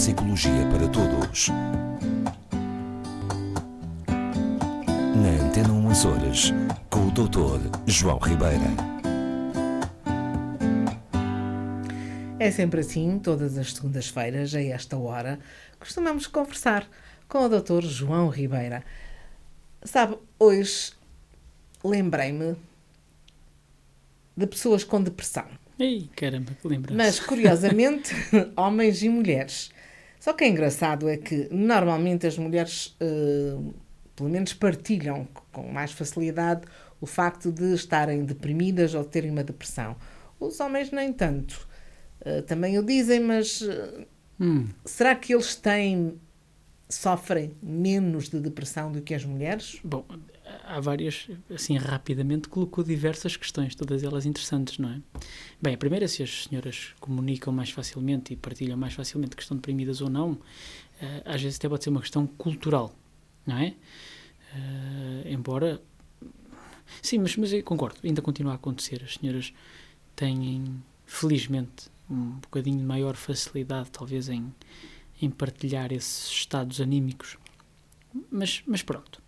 psicologia para todos. Na Antena 1 Açores, com o Dr. João Ribeira. É sempre assim, todas as segundas-feiras, a esta hora, costumamos conversar com o Dr. João Ribeira. Sabe, hoje lembrei-me de pessoas com depressão. Ei, caramba, que lembrança. Mas, curiosamente, homens e mulheres. Só que é engraçado é que, normalmente, as mulheres, eh, pelo menos, partilham com mais facilidade o facto de estarem deprimidas ou de terem uma depressão. Os homens, nem tanto. Eh, também o dizem, mas eh, Hum, será que eles têm, sofrem menos de depressão do que as mulheres? bom, há várias, assim, rapidamente colocou diversas questões, todas elas interessantes, não é? Bem, a primeira, se as senhoras comunicam mais facilmente e partilham mais facilmente que estão deprimidas ou não, eh, às vezes até pode ser uma questão cultural, não é? Eh, embora. Sim, mas, mas eu concordo, ainda continua a acontecer. As senhoras têm, felizmente, um bocadinho maior facilidade, talvez, em, em partilhar esses estados anímicos. Mas, mas pronto.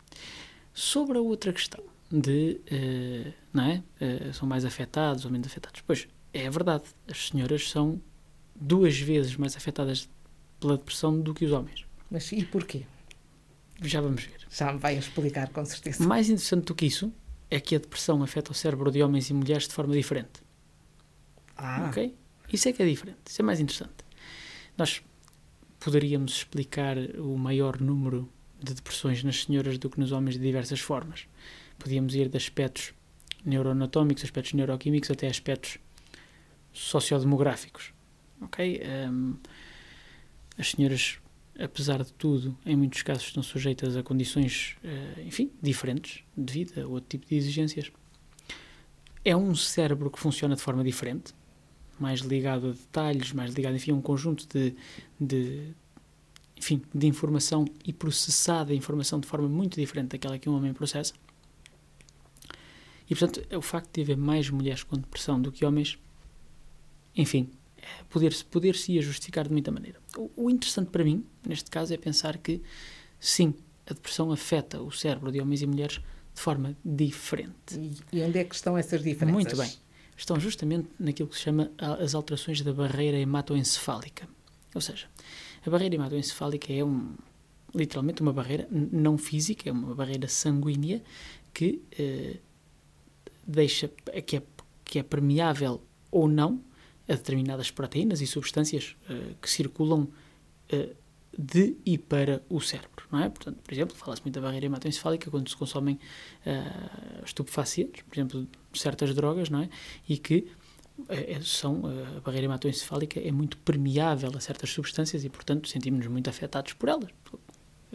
Sobre a outra questão de, eh, não é? Eh, são mais afetados ou menos afetados. Pois, é verdade, as senhoras são duas vezes mais afetadas pela depressão do que os homens. Mas e porquê? Já vamos ver. Já me vai explicar, com certeza. Mais interessante do que isso é que a depressão afeta o cérebro de homens e mulheres de forma diferente. Ah, Ok? Isso é que é diferente. Isso é mais interessante. Nós poderíamos explicar o maior número de depressões nas senhoras do que nos homens de diversas formas. Podíamos ir de aspectos neuroanatómicos, aspectos neuroquímicos, até aspectos sociodemográficos. Ok? Ahm, as senhoras, apesar de tudo, em muitos casos estão sujeitas a condições, eh, enfim, diferentes, devido a outro tipo de exigências. É um cérebro que funciona de forma diferente, mais ligado a detalhes, mais ligado, enfim, a um conjunto de, de, enfim, de informação e processada a informação de forma muito diferente daquela que um homem processa. E, portanto, o facto de haver mais mulheres com depressão do que homens, enfim, poder-se poder -se justificar de muita maneira. O, o interessante para mim, neste caso, é pensar que, sim, a depressão afeta o cérebro de homens e mulheres de forma diferente. e, e onde é que estão essas diferenças? Muito bem. Estão justamente naquilo que se chama as alterações da barreira hematoencefálica. Ou seja, a barreira hematoencefálica é um, literalmente uma barreira não física, é uma barreira sanguínea que eh, deixa que é, que é permeável ou não a determinadas proteínas e substâncias eh, que circulam eh, de e para o cérebro, não é? Portanto, por exemplo, fala-se muito da barreira hematoencefálica quando se consomem ah, estupefacientes, por exemplo, certas drogas, não é? E que eh, são, a barreira hematoencefálica é muito permeável a certas substâncias e, portanto, sentimos-nos muito afetados por elas.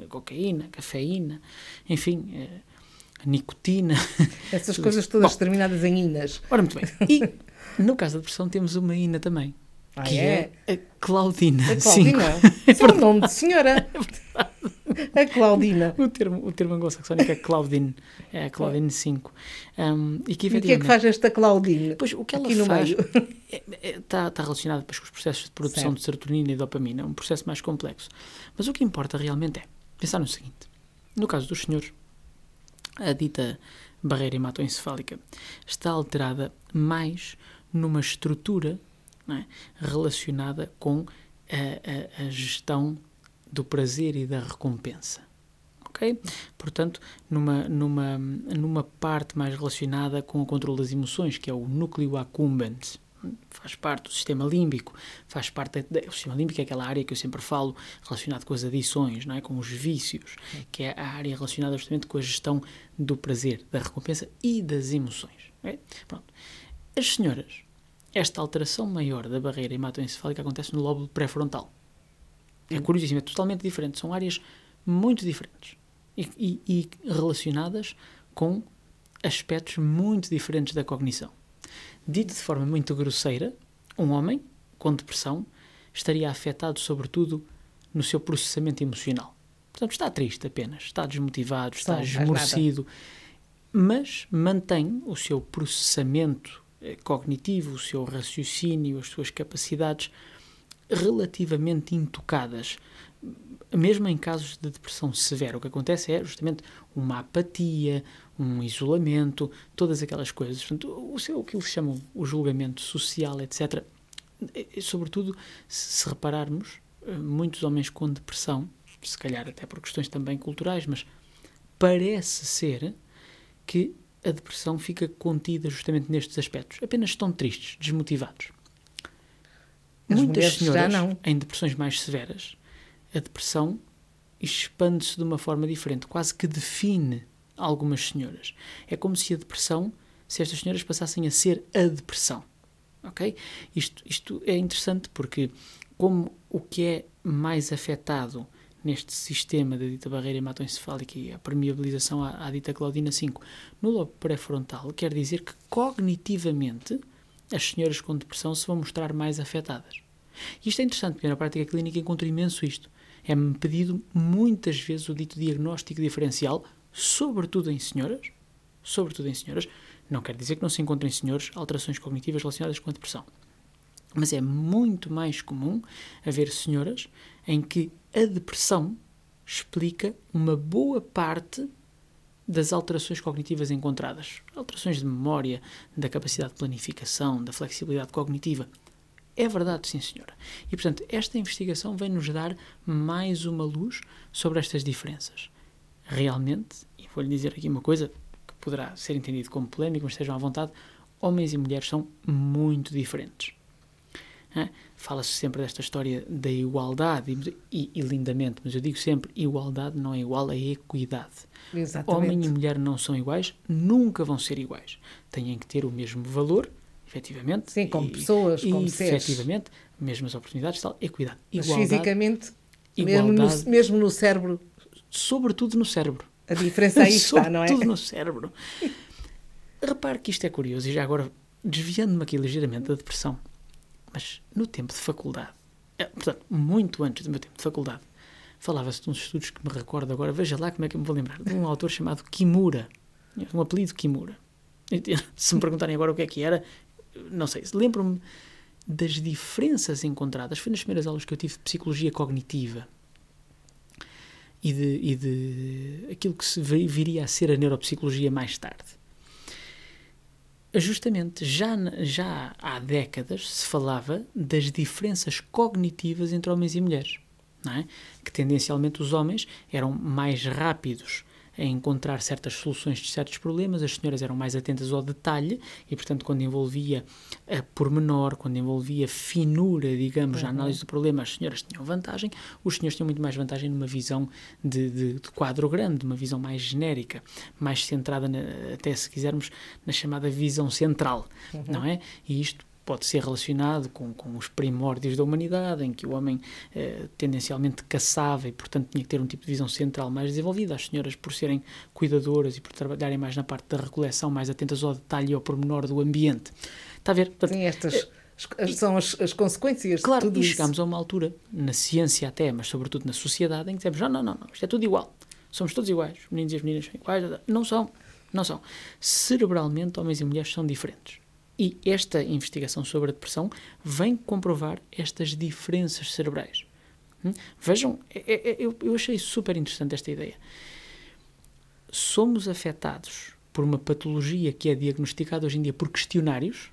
Cocaína, cafeína, enfim, eh, nicotina. Essas coisas todas Bom. terminadas em inas. Ora, muito bem. E, no caso da depressão, temos uma ina também, Ah, que é? é? a Claudina. A. Claudina. Isso é um nome de senhora. A Claudina. O termo, o termo anglo-saxónico é Claudine, é a Claudine 5. Um, e que E o que é que faz esta Claudine? Pois, o que ela faz está tá relacionado com os processos de produção Certo. de serotonina e dopamina, é um processo mais complexo. Mas o que importa realmente é pensar no seguinte: no caso dos senhores, a dita barreira hematoencefálica está alterada mais numa estrutura é, relacionada com a, a- a gestão do prazer e da recompensa. Ok? Portanto, numa, numa, numa parte mais relacionada com o controle das emoções, que é o núcleo accumbens. Faz parte do sistema límbico, faz parte. Da, o sistema límbico é aquela área que eu sempre falo relacionado com as adições, não é? com os vícios, que é a área relacionada justamente com a gestão do prazer, da recompensa e das emoções. ok? Pronto. As senhoras, esta alteração maior da barreira hematoencefálica acontece no lóbulo pré-frontal. É curiosíssimo, é totalmente diferente. São áreas muito diferentes e, e- e relacionadas com aspectos muito diferentes da cognição. Dito de forma muito grosseira, um homem com depressão estaria afetado, sobretudo, no seu processamento emocional. Portanto, está triste apenas, está desmotivado, está nada. esmorecido, mas mantém o seu processamento eh, cognitivo, o seu raciocínio, as suas capacidades relativamente intocadas, mesmo em casos de depressão severa. O que acontece é justamente uma apatia, um isolamento, todas aquelas coisas. Portanto, o, o que eles chamam o julgamento social, etc. E, sobretudo, se, se repararmos, eh, muitos homens com depressão, se calhar até por questões também culturais, mas parece ser que a depressão fica contida justamente nestes aspectos. Apenas estão tristes, desmotivados. As Muitas senhoras, não. em depressões mais severas, a depressão expande-se de uma forma diferente, quase que define algumas senhoras. É como se a depressão, se estas senhoras passassem a ser a depressão. Ok? Isto, isto é interessante porque, como o que é mais afetado neste sistema da dita barreira hematoencefálica e a permeabilização à, à dita claudina 5 no lobo pré-frontal, quer dizer que cognitivamente as senhoras com depressão se vão mostrar mais afetadas. E isto é interessante, porque na prática clínica encontro imenso isto. É-me pedido muitas vezes o dito diagnóstico diferencial, sobretudo em senhoras, sobretudo em senhoras, não quer dizer que não se encontrem senhores alterações cognitivas relacionadas com a depressão. Mas é muito mais comum haver senhoras em que a depressão explica uma boa parte das alterações cognitivas encontradas. Alterações de memória, da capacidade de planificação, da flexibilidade cognitiva. É verdade, sim, senhora. E, portanto, esta investigação vem nos dar mais uma luz sobre estas diferenças. Realmente, e vou-lhe dizer aqui uma coisa que poderá ser entendido como polémico, mas estejam à vontade, homens e mulheres são muito diferentes. Fala-se sempre desta história da igualdade, e, e, lindamente, mas eu digo sempre: igualdade não é igual a equidade. Exatamente. Homem e mulher não são iguais, nunca vão ser iguais. Têm que ter o mesmo valor, efetivamente. Sim, como e, pessoas, como e, seres. Efetivamente, mesmas oportunidades, tal, equidade. Mas fisicamente, igualdade, mesmo, no, mesmo no cérebro. Sobretudo no cérebro. A diferença aí está, não é? Sobretudo no cérebro. Repare que isto é curioso, e já agora, desviando-me aqui ligeiramente da depressão, mas no tempo de faculdade, é, portanto, muito antes do meu tempo de faculdade, falava-se de uns estudos que me recordo agora, veja lá como é que eu me vou lembrar, de um autor chamado Kimura, um apelido Kimura. Se me perguntarem agora o que é que era, não sei, lembro-me das diferenças encontradas, foi nas primeiras aulas que eu tive de psicologia cognitiva. E de, e de aquilo que se viria a ser a neuropsicologia mais tarde justamente já, já há décadas se falava das diferenças cognitivas entre homens e mulheres. É? Que tendencialmente os homens eram mais rápidos a encontrar certas soluções de certos problemas, as senhoras eram mais atentas ao detalhe e, portanto, quando envolvia a pormenor, quando envolvia finura, digamos, uhum. a análise do problema, as senhoras tinham vantagem, os senhores tinham muito mais vantagem numa visão de, de, de quadro grande, uma visão mais genérica, mais centrada, na, até se quisermos, na chamada visão central, uhum. não é? E isto pode ser relacionado com, com os primórdios da humanidade, em que o homem eh, tendencialmente caçava e, portanto, tinha que ter um tipo de visão central mais desenvolvida. As senhoras, por serem cuidadoras e por trabalharem mais na parte da recoleção, mais atentas ao detalhe e ao pormenor do ambiente. Está a ver? Portanto, Sim, estas é, são as, as consequências claro, de tudo e chegámos a uma altura, na ciência até, mas sobretudo na sociedade, em que dizemos, não, não, não, isto é tudo igual. Somos todos iguais. Os meninos e as meninas são iguais. Não são. Não são. Cerebralmente, homens e mulheres são diferentes. E esta investigação sobre a depressão vem comprovar estas diferenças cerebrais. Hum? Vejam, é, é, é, eu, eu achei super interessante esta ideia. Somos afetados por uma patologia que é diagnosticada hoje em dia por questionários.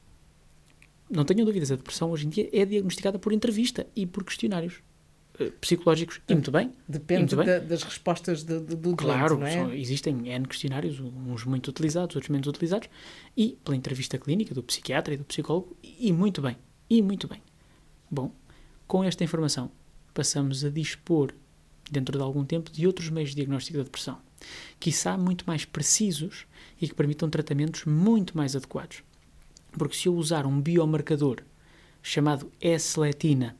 Não tenham dúvidas, a depressão hoje em dia é diagnosticada por entrevista e por questionários. Eh, psicológicos e muito bem. Depende muito bem. Da, das respostas de, de, do claro, doente, é? existem N questionários, uns muito utilizados, outros menos utilizados, e pela entrevista clínica do psiquiatra e do psicólogo, e muito bem, e muito bem. Bom, com esta informação, passamos a dispor, dentro de algum tempo, de outros meios de diagnóstico da depressão, quiçá muito mais precisos e que permitam tratamentos muito mais adequados. Porque se eu usar um biomarcador chamado S-letina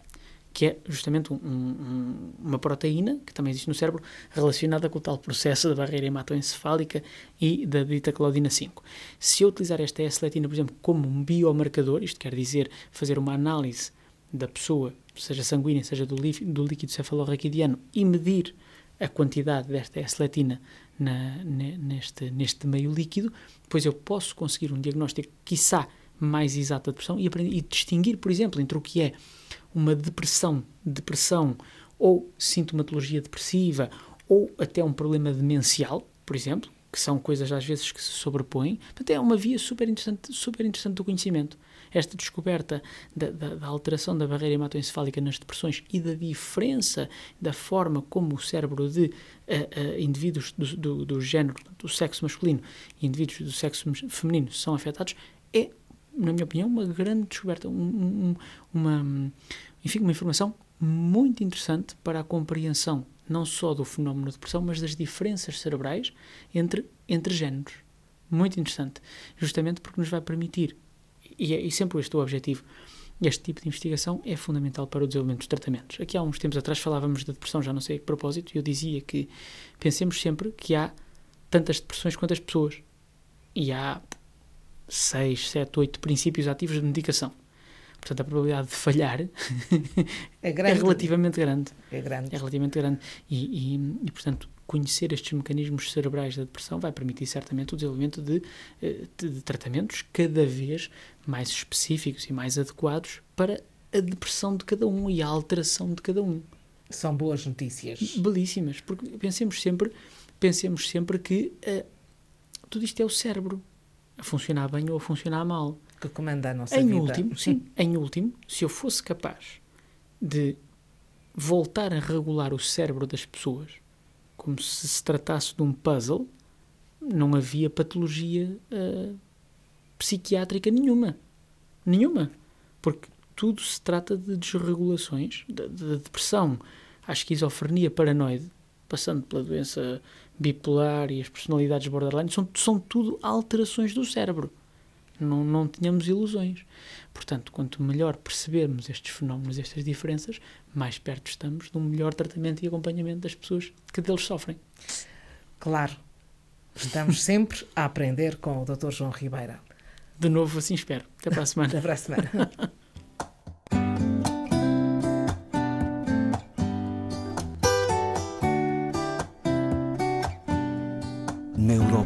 que é justamente um, um, uma proteína que também existe no cérebro relacionada com o tal processo da barreira hematoencefálica e da dita claudina 5. Se eu utilizar esta S-letina, por exemplo, como um biomarcador, isto quer dizer fazer uma análise da pessoa, seja sanguínea, seja do, do líquido cefalorraquidiano, e medir a quantidade desta S-letina neste, neste meio líquido, depois eu posso conseguir um diagnóstico, quiçá, mais exato da depressão e, aprender, e distinguir, por exemplo, entre o que é uma depressão, depressão ou sintomatologia depressiva ou até um problema demencial, por exemplo, que são coisas às vezes que se sobrepõem. Portanto, é uma via super interessante, super interessante do conhecimento. Esta descoberta da, da, da alteração da barreira hematoencefálica nas depressões e da diferença da forma como o cérebro de uh, uh, indivíduos do, do, do género, do sexo masculino e indivíduos do sexo feminino são afetados é, na minha opinião, uma grande descoberta, um, um, uma, enfim, uma informação muito interessante para a compreensão não só do fenómeno de depressão, mas das diferenças cerebrais entre, entre géneros. Muito interessante. Justamente porque nos vai permitir, e, é, e sempre este é o objetivo, este tipo de investigação é fundamental para o desenvolvimento dos tratamentos. Aqui há uns tempos atrás falávamos de depressão, já não sei a que propósito, e eu dizia que pensemos sempre que há tantas depressões quanto as pessoas. E há 6, 7, 8 princípios ativos de medicação. Portanto, a probabilidade de falhar é, grande. é relativamente grande. É grande. É relativamente grande. E, e, e, portanto, conhecer estes mecanismos cerebrais da depressão vai permitir certamente o desenvolvimento de, eh, de, de tratamentos cada vez mais específicos e mais adequados para a depressão de cada um e a alteração de cada um. São boas notícias. Belíssimas, porque pensemos sempre, pensemos sempre que uh, tudo isto é o cérebro a funcionar bem ou a funcionar mal que comanda a nossa em vida. Último, sim, em último, se eu fosse capaz de voltar a regular o cérebro das pessoas como se se tratasse de um puzzle, não havia patologia uh, psiquiátrica nenhuma. Nenhuma. Porque tudo se trata de desregulações, de, de depressão à esquizofrenia paranoide, passando pela doença bipolar e as personalidades borderline, são, são tudo alterações do cérebro. Não, não tenhamos ilusões. Portanto, quanto melhor percebermos estes fenómenos, estas diferenças, mais perto estamos de um melhor tratamento e acompanhamento das pessoas que deles sofrem. Claro. Estamos sempre a aprender com o Dr. João Ribeira. De novo, assim espero. Até para a semana. Até para a semana.